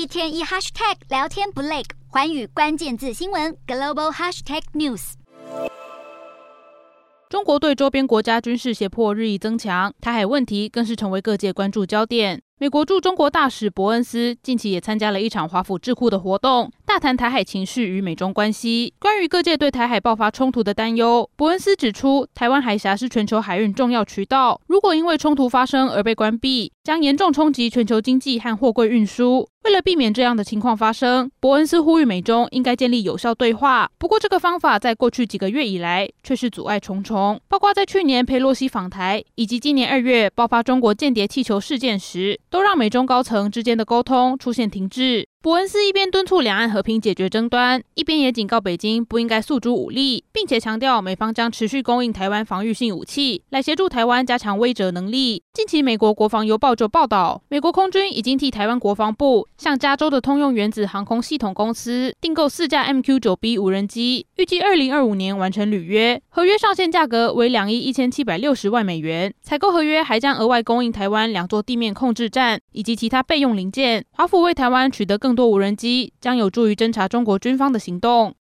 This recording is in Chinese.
一天一 hashtag 聊天不累，环宇关键字新闻 global hashtag news。中国对周边国家军事胁迫日益增强，台海问题更是成为各界关注焦点。美国驻中国大使伯恩斯近期也参加了一场华府智库的活动，大谈台海情势与美中关系。关于各界对台海爆发冲突的担忧，伯恩斯指出，台湾海峡是全球海运重要渠道，如果因为冲突发生而被关闭，将严重冲击全球经济和货柜运输。为了避免这样的情况发生，伯恩斯呼吁美中应该建立有效对话。不过，这个方法在过去几个月以来却是阻碍重重，包括在去年佩洛西访台，以及今年二月爆发中国间谍气球事件时，都让美中高层之间的沟通出现停滞。伯恩斯一边敦促两岸和平解决争端，一边也警告北京不应该诉诸武力，并且强调美方将持续供应台湾防御性武器，来协助台湾加强威慑能力。近期，美国国防邮报就报道，美国空军已经替台湾国防部向加州的通用原子航空系统公司订购四架 MQ-9B 无人机，预计二零二五年完成履约，合约上限价格为两亿一千七百六十万美元。采购合约还将额外供应台湾两座地面控制站以及其他备用零件。华府为台湾取得更更多无人机将有助于侦查中国军方的行动。